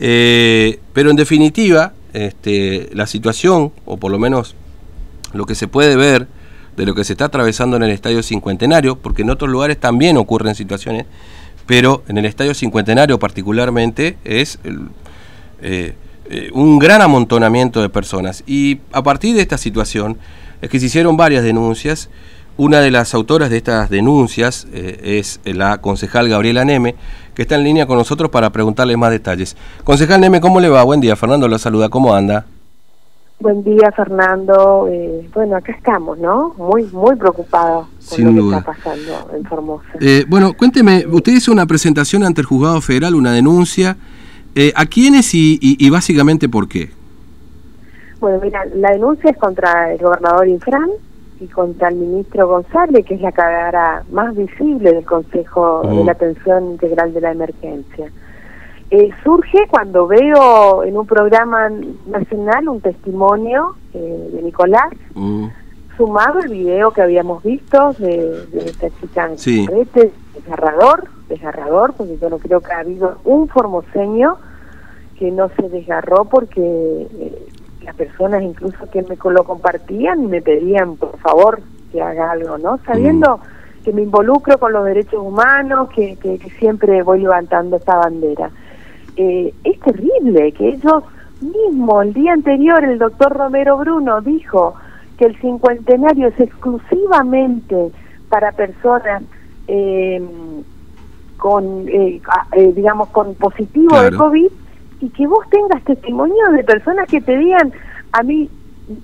Eh, pero en definitiva, este, la situación, o por lo menos lo que se puede ver de lo que se está atravesando en el Estadio Cincuentenario, porque en otros lugares también ocurren situaciones, pero en el Estadio Cincuentenario particularmente es eh, eh, un gran amontonamiento de personas. Y a partir de esta situación es que se hicieron varias denuncias. Una de las autoras de estas denuncias es la concejal Gabriela Neme, que está en línea con nosotros para preguntarle más detalles. Concejal Neme, ¿cómo le va? Buen día, Fernando lo saluda, ¿cómo anda? Buen día, Fernando. Eh, bueno, acá estamos, ¿no? Muy, muy preocupados con lo que está pasando en Formosa. Eh, bueno, cuénteme, usted hizo una presentación ante el Juzgado Federal, una denuncia. Eh, ¿A quiénes y, y, básicamente por qué? Bueno, mira, la denuncia es contra el gobernador Infran, y contra el ministro González, que es la cara más visible del Consejo de la Atención Integral de la Emergencia. Eh, surge cuando veo en un programa nacional un testimonio eh, de Nicolás, sumado el video que habíamos visto de, esta chica en sí. desgarrador, desgarrador, porque yo no creo que ha habido un formoseño que no se desgarró porque eh, las personas incluso que me lo compartían me pedían por favor que haga algo, ¿no? Sabiendo mm. que me involucro con los derechos humanos, que, que, siempre voy levantando esta bandera. Eh, es terrible que ellos mismos, el día anterior el doctor Romero Bruno dijo que el cincuentenario es exclusivamente para personas eh, con, eh, digamos, con positivo de COVID y que vos tengas testimonio de personas que te digan, a mí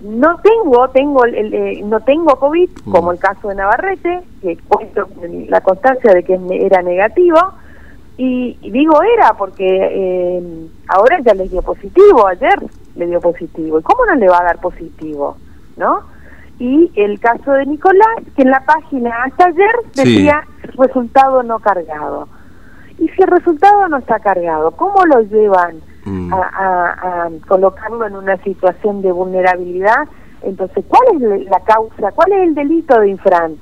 no tengo, tengo el, eh, no tengo COVID, mm. como el caso de Navarrete, que cuento la constancia de que era negativo, y, digo era porque eh, ahora ya le dio positivo, ayer le dio positivo, ¿y cómo no le va a dar positivo? ¿No? Y el caso de Nicolás, que en la página hasta ayer decía resultado no cargado. Y si el resultado no está cargado, ¿cómo lo llevan mm. a, colocarlo en una situación de vulnerabilidad? Entonces, ¿cuál es la causa? ¿Cuál es el delito de Infran?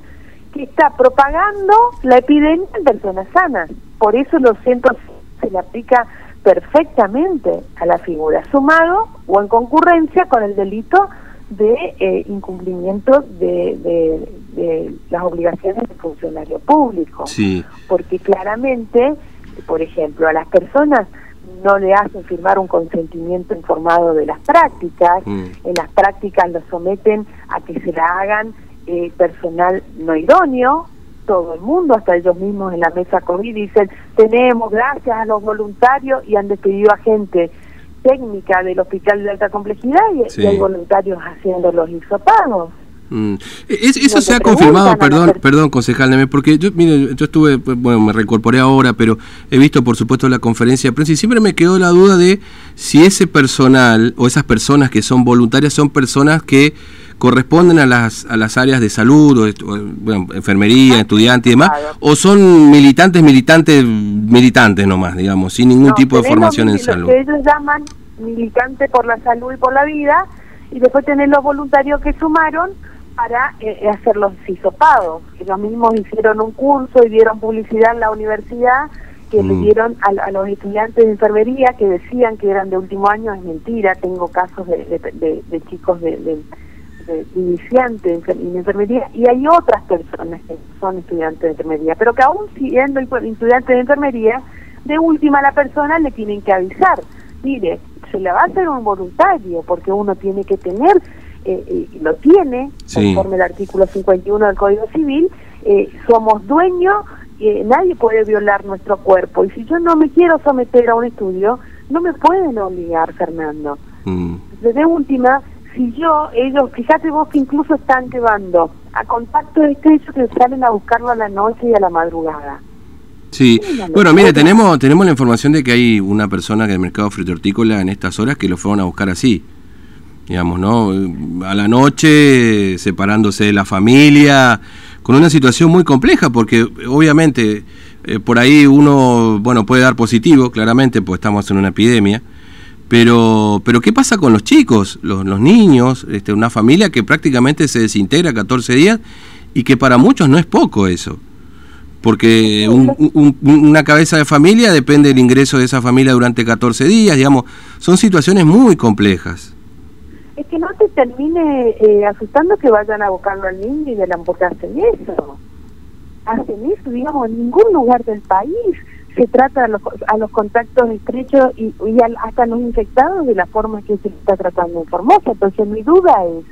Que está propagando la epidemia en personas sanas. Por eso los centros se le aplica perfectamente a la figura, sumado o en concurrencia con el delito de eh, incumplimiento de, de, las obligaciones del funcionario público. Sí. Porque claramente por ejemplo, a las personas no le hacen firmar un consentimiento informado de las prácticas, mm. en las prácticas lo someten a que se la hagan eh, personal no idóneo, todo el mundo, hasta ellos mismos en la mesa COVID dicen, tenemos gracias a los voluntarios y han despedido a gente técnica del hospital de alta complejidad y, hay voluntarios haciendo los hisopagos. Mm. eso se ha confirmado, perdón, perdón, concejal porque yo, mire, yo estuve, bueno, me reincorporé ahora, pero he visto, por supuesto, la conferencia de prensa y siempre me quedó la duda de si ese personal o esas personas que son voluntarias son personas que corresponden a las, a las áreas de salud, o, bueno, enfermería, ah, estudiante y demás, o son militantes, militantes, militantes nomás, digamos, sin ningún tipo de formación en salud. Que ellos llaman militantes por la salud y por la vida, y después tener los voluntarios que sumaron para eh, hacer los hisopados. Ellos mismos hicieron un curso y dieron publicidad en la universidad que le mm. dieron a, los estudiantes de enfermería que decían que eran de último año, es mentira, tengo casos de, de, chicos de, de, iniciantes en enfermería y hay otras personas que son estudiantes de enfermería, pero que aún siendo estudiantes de enfermería, de última la persona le tienen que avisar, mire, se le va a hacer un voluntario porque uno tiene que tener eh, lo tiene, conforme el artículo 51 del Código Civil, eh, somos dueños, eh, nadie puede violar nuestro cuerpo. Y si yo no me quiero someter a un estudio, no me pueden obligar, Fernando. Mm. Desde última, si yo, ellos, fíjate vos que incluso están llevando a contacto estrecho que salen a buscarlo a la noche y a la madrugada. Sí, bueno, mire, tenemos tenemos la información de que hay una persona del mercado frito hortícola en estas horas que lo fueron a buscar así digamos, ¿no? A la noche, separándose de la familia, con una situación muy compleja, porque obviamente eh, por ahí uno, bueno, puede dar positivo, claramente, pues estamos en una epidemia, pero, pero ¿qué pasa con los chicos, los, los niños, este, una familia que prácticamente se desintegra 14 días y que para muchos no es poco eso? porque una cabeza de familia depende del ingreso de esa familia durante 14 días, digamos, son situaciones muy complejas. Es que no te termine eh, asustando que vayan a buscarlo al niño y de la hacen eso. Hacen eso, digamos, en ningún lugar del país se trata a los, a los contactos estrechos y, y hasta los infectados de la forma que se está tratando en Formosa. Entonces mi duda es,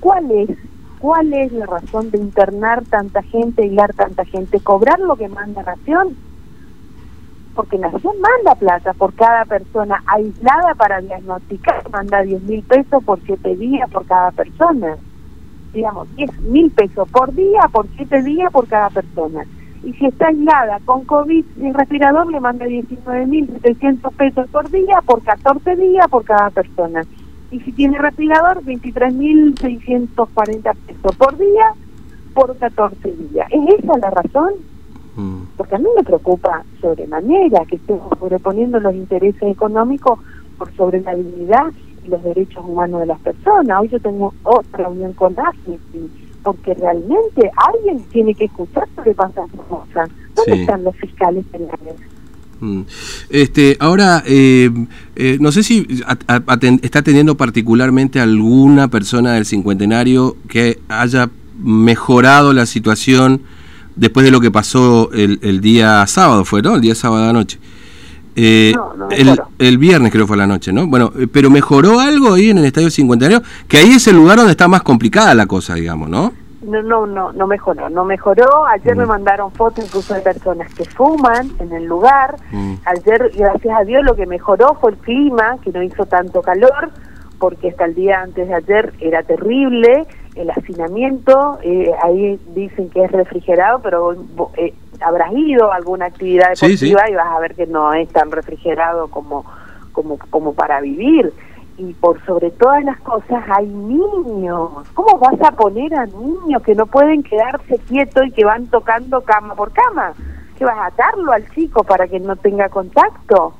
¿cuál es ¿Cuál es la razón de internar tanta gente, hilar tanta gente, cobrar lo que manda Nación? Porque Nación manda plata por cada persona aislada para diagnosticar, manda 10 mil pesos por 7 días por cada persona. Digamos, 10 mil pesos por día, por 7 días por cada persona. Y si está aislada con COVID sin respirador, le manda 19 mil 700 pesos por día, por 14 días por cada persona y si tiene respirador, 23.640 pesos por día por 14 días. ¿Es esa la razón? Porque a mí me preocupa sobremanera que estemos sobreponiendo los intereses económicos por sobre la dignidad y los derechos humanos de las personas. Hoy yo tengo otra reunión con AFI, porque realmente alguien tiene que escuchar lo que pasa en cosas. ¿Dónde están los fiscales penales? Mm. Este, ahora, eh, eh, no sé si está teniendo particularmente alguna persona del cincuentenario que haya mejorado la situación después de lo que pasó el, día sábado, ¿fue, no? El día sábado anoche. Eh, el, el, viernes creo fue la noche, ¿no? Bueno, pero mejoró algo ahí en el Estadio Cincuentenario, que ahí es el lugar donde está más complicada la cosa, digamos, ¿no? no, no, no, no mejoró, no mejoró. Ayer me mandaron fotos incluso de personas que fuman en el lugar. Mm. Ayer, gracias a Dios, lo que mejoró fue el clima, que no hizo tanto calor, porque hasta el día antes de ayer era terrible. El hacinamiento, eh, ahí dicen que es refrigerado, pero eh, habrás ido a alguna actividad deportiva y vas a ver que no es tan refrigerado como, como, como para vivir y por sobre todas las cosas hay niños. ¿Cómo vas a poner a niños que no pueden quedarse quietos y que van tocando cama por cama? ¿Que vas a atarlo al chico para que no tenga contacto?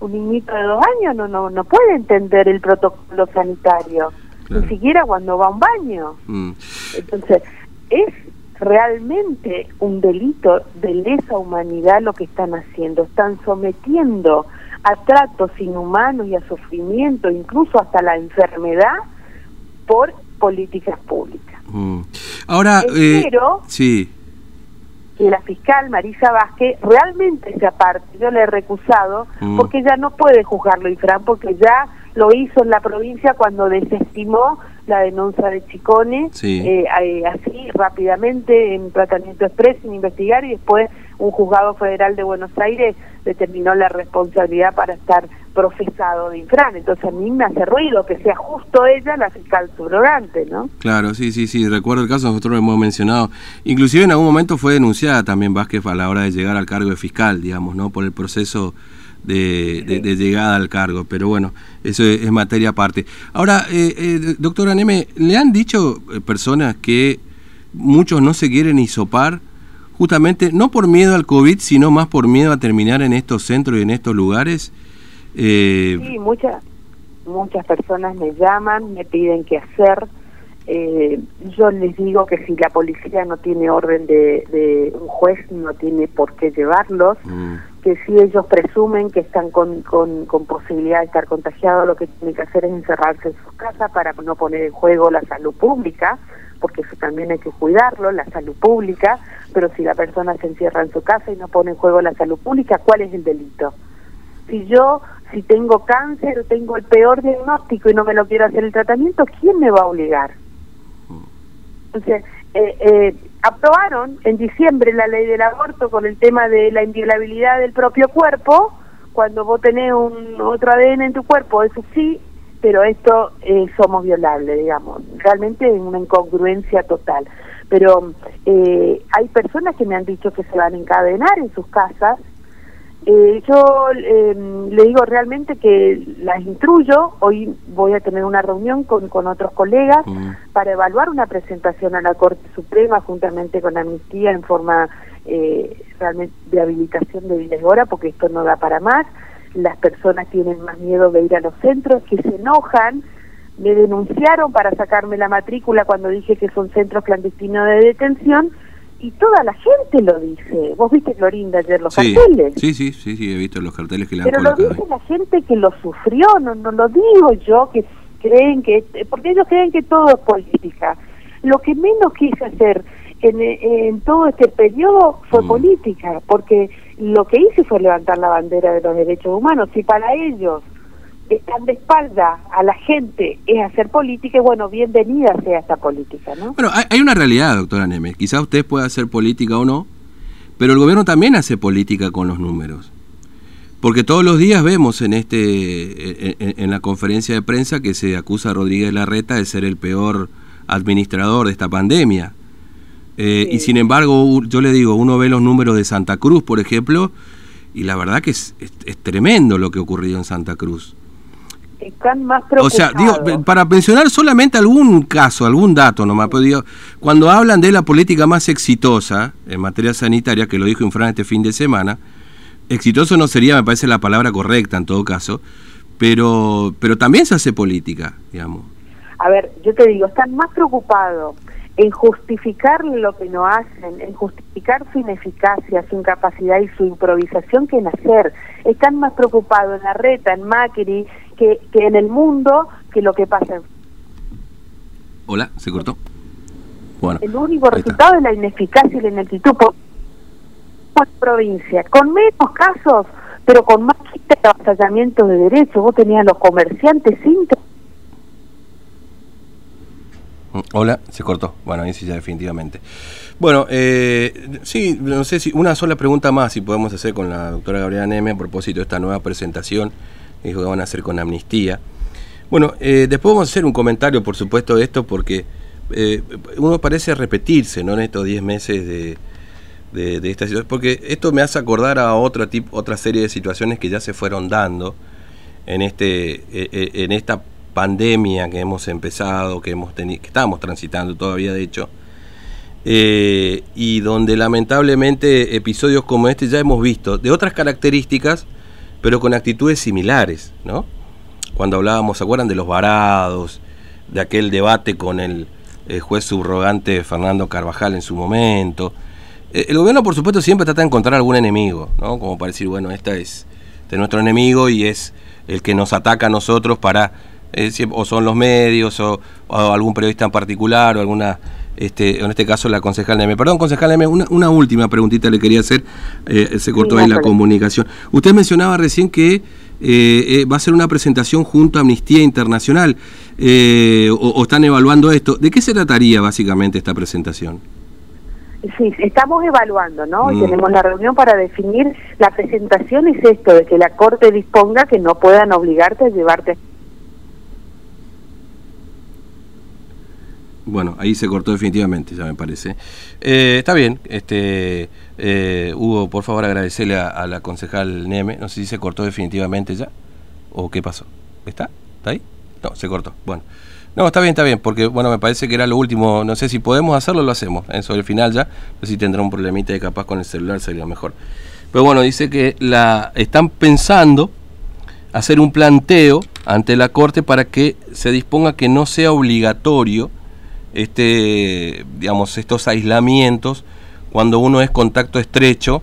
Un niñito de dos años no no no puede entender el protocolo sanitario, ni siquiera cuando va a un baño. Mm. Entonces, es realmente un delito de lesa humanidad lo que están haciendo. Están sometiendo a tratos inhumanos y a sufrimiento, incluso hasta la enfermedad, por políticas públicas. Mm. Ahora, Espero eh, sí. que la fiscal Marisa Vázquez realmente se aparte. Yo le he recusado mm. porque ya no puede juzgarlo, Ifrán, porque ya lo hizo en la provincia cuando desestimó la denuncia de Chicone, eh, eh, así rápidamente en tratamiento expreso, sin investigar, y después un juzgado federal de Buenos Aires determinó la responsabilidad para estar profesado de Infran. Entonces a mí me hace ruido que sea justo ella la fiscal subrogante, ¿no? Claro, sí, sí, sí, recuerdo el caso, nosotros lo hemos mencionado. Inclusive en algún momento fue denunciada también Vázquez a la hora de llegar al cargo de fiscal, digamos, ¿no? Por el proceso de, llegada al cargo, pero bueno, eso es, materia aparte. Ahora, eh, eh, doctora Neme, ¿le han dicho eh, personas que muchos no se quieren hisopar justamente no por miedo al COVID, sino más por miedo a terminar en estos centros y en estos lugares. Eh... Sí, muchas muchas personas me llaman, me piden qué hacer. Eh, yo les digo que si la policía no tiene orden de, un juez, no tiene por qué llevarlos, mm. Que si ellos presumen que están con, con, con posibilidad de estar contagiados, lo que tienen que hacer es encerrarse en sus casas para no poner en juego la salud pública porque eso también hay que cuidarlo, la salud pública, pero si la persona se encierra en su casa y no pone en juego la salud pública, ¿cuál es el delito? Si yo, si tengo cáncer tengo el peor diagnóstico y no me lo quiero hacer el tratamiento, ¿quién me va a obligar? Entonces, eh, eh, aprobaron en diciembre la ley del aborto con el tema de la inviolabilidad del propio cuerpo, cuando vos tenés un otro ADN en tu cuerpo, eso sí, pero esto eh, somos violables, digamos, realmente en una incongruencia total. Pero eh, hay personas que me han dicho que se van a encadenar en sus casas. Eh, yo em, le digo realmente que las instruyo, hoy voy a tener una reunión con, con otros colegas mm. para evaluar una presentación a la Corte Suprema juntamente con Amnistía en forma realmente de habilitación de vida hora, porque esto no da para más. Las personas tienen más miedo de ir a los centros, que se enojan, me denunciaron para sacarme la matrícula cuando dije que son centros clandestinos de detención y toda la gente lo dice. Vos viste, Florinda, ayer los carteles. Sí, sí, sí, sí, he visto los carteles que le han Pero lo dice la gente que lo sufrió, no, no lo digo yo, que creen que... Porque ellos creen que todo es política. Lo que menos quise hacer en, en todo este periodo fue mm. política, porque lo que hice fue levantar la bandera de los derechos humanos. Y para ellos están de espalda a la gente es hacer política y bueno, bienvenida sea esta política, ¿no? Bueno, hay, una realidad, doctora Neme, quizás usted pueda hacer política o no, pero el gobierno también hace política con los números. Porque todos los días vemos en este en, la conferencia de prensa que se acusa a Rodríguez Larreta de ser el peor administrador de esta pandemia. Eh, y sin embargo, yo le digo, uno ve los números de Santa Cruz, por ejemplo, y la verdad que es, es tremendo lo que ocurrió en Santa Cruz están más preocupados. O sea, digo, para mencionar solamente algún caso, algún dato nomás, pero digo, cuando hablan de la política más exitosa en materia sanitaria, que lo dijo Infran este fin de semana, exitoso no sería, me parece, la palabra correcta en todo caso, pero, pero también se hace política, digamos. A ver, yo te digo, están más preocupados en justificar lo que no hacen, en justificar su ineficacia, su incapacidad y su improvisación que en hacer. Están más preocupados en la reta, en Macri, que, que en el mundo que lo que pasa en... Hola, se cortó. Bueno, el único resultado es la ineficacia y la ineptitud por provincia, con menos casos, pero con más avasallamientos de derechos. Vos tenías los comerciantes sin Hola, se cortó. Bueno, ahí sí, ya definitivamente. Bueno, eh, sí, no sé si una sola pregunta más si podemos hacer con la doctora Gabriela Neme a propósito de esta nueva presentación dijo que van a hacer con amnistía. Bueno, eh, después vamos a hacer un comentario, por supuesto, de esto, porque eh, uno parece repetirse ¿no? en estos 10 meses de, de, esta situación, porque esto me hace acordar a otra, otra serie de situaciones que ya se fueron dando en, este, en esta pandemia que hemos empezado, que, hemos que estamos transitando todavía de hecho, eh, y donde lamentablemente episodios como este ya hemos visto, de otras características, pero con actitudes similares, ¿no? Cuando hablábamos, ¿se acuerdan de los varados, de aquel debate con el, juez subrogante Fernando Carvajal en su momento? Eh, el gobierno, por supuesto, siempre trata de encontrar algún enemigo, ¿no? Como para decir, bueno, esta es, este nuestro enemigo y es el que nos ataca a nosotros para o son los medios, o, algún periodista en particular, o alguna, este, en este caso la concejal Neme. Perdón, concejal Neme, una, última preguntita le quería hacer, eh, se cortó ahí la comunicación. Usted mencionaba recién que eh, eh, va a ser una presentación junto a Amnistía Internacional, o, están evaluando esto. ¿De qué se trataría básicamente esta presentación? Sí, estamos evaluando, ¿no? Mm. Tenemos la reunión para definir la presentación, es esto, de que la Corte disponga que no puedan obligarte a llevarte Bueno, ahí se cortó definitivamente, ya me parece. Eh, está bien, este eh, Hugo, por favor agradecerle a, la concejal Neme. No sé si se cortó definitivamente ya o qué pasó. ¿Está? ¿Está ahí? No, se cortó. Bueno. No, está bien, está bien, porque bueno, me parece que era lo último. No sé si podemos hacerlo, lo hacemos. ¿eh? Sobre el final ya. No sé si tendrá un problemita de capaz con el celular, sería mejor. Pero bueno, dice que la están pensando hacer un planteo ante la Corte para que se disponga que no sea obligatorio este, digamos, estos aislamientos cuando uno es contacto estrecho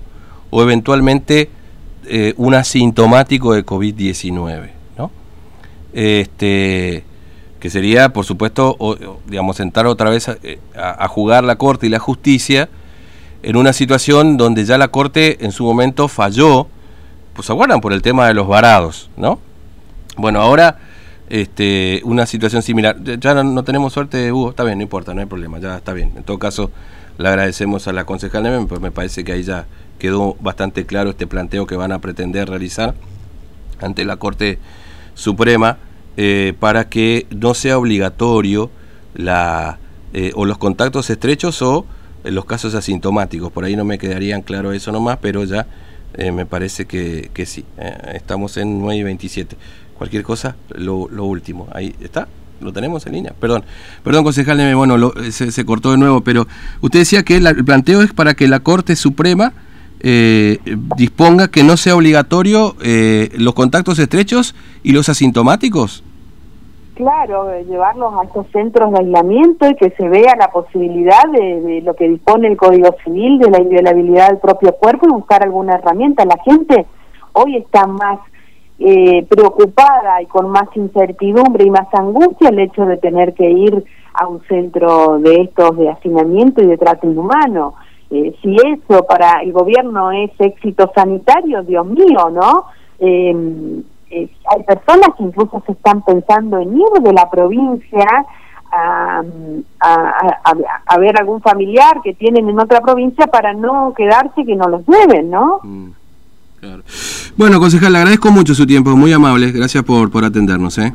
o eventualmente eh, un asintomático de COVID-19, ¿no? Este, que sería, por supuesto, digamos, sentar otra vez eh, a, jugar la Corte y la justicia en una situación donde ya la Corte en su momento falló, pues aguardan por el tema de los varados, ¿no? Bueno, ahora este, una situación similar. Ya no, tenemos suerte, Hugo, está bien, no importa, no hay problema, ya está bien. En todo caso, le agradecemos a la concejal Neven, pues me parece que ahí ya quedó bastante claro este planteo que van a pretender realizar ante la Corte Suprema eh, para que no sea obligatorio la eh, o los contactos estrechos o los casos asintomáticos. Por ahí no me quedarían claro eso nomás, pero ya eh, me parece que, que sí. estamos en 9 y 27 cualquier cosa, lo, último. Ahí está, lo tenemos en línea. Perdón, perdón, concejal, bueno, se, cortó de nuevo, pero usted decía que el planteo es para que la Corte Suprema eh, disponga que no sea obligatorio eh, los contactos estrechos y los asintomáticos. Claro, llevarlos a estos centros de aislamiento y que se vea la posibilidad de, lo que dispone el Código Civil, de la inviolabilidad del propio cuerpo y buscar alguna herramienta. La gente hoy está más eh, preocupada y con más incertidumbre y más angustia el hecho de tener que ir a un centro de estos de hacinamiento y de trato inhumano. Eh, si eso para el gobierno es éxito sanitario, Dios mío, ¿no? Eh, hay personas que incluso se están pensando en ir de la provincia a, a, ver algún familiar que tienen en otra provincia para no quedarse que no los lleven, ¿no? Mm, bueno, concejal, le agradezco mucho su tiempo, muy amable, gracias por, por atendernos, ¿eh?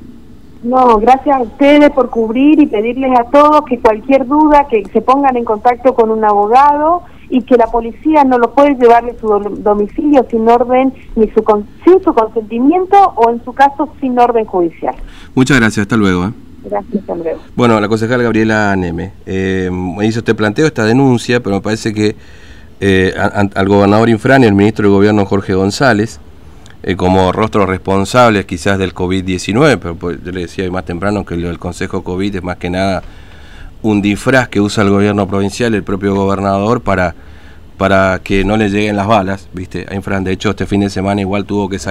No, gracias a ustedes por cubrir y pedirles a todos que cualquier duda, que se pongan en contacto con un abogado y que la policía no lo puede llevar de su domicilio sin orden, ni su sin su consentimiento o en su caso sin orden judicial. Muchas gracias, hasta luego. ¿eh? Gracias, hasta luego. Bueno, la concejal Gabriela Neme eh, hizo este planteo, esta denuncia, pero me parece que eh, al gobernador Infran y al ministro de Gobierno Jorge González, eh, como rostros responsables quizás del COVID-19, pero pues, yo le decía más temprano que el Consejo COVID es más que nada un disfraz que usa el gobierno provincial, el propio gobernador, para, para que no le lleguen las balas, ¿viste? A Infran, de hecho, este fin de semana igual tuvo que salir.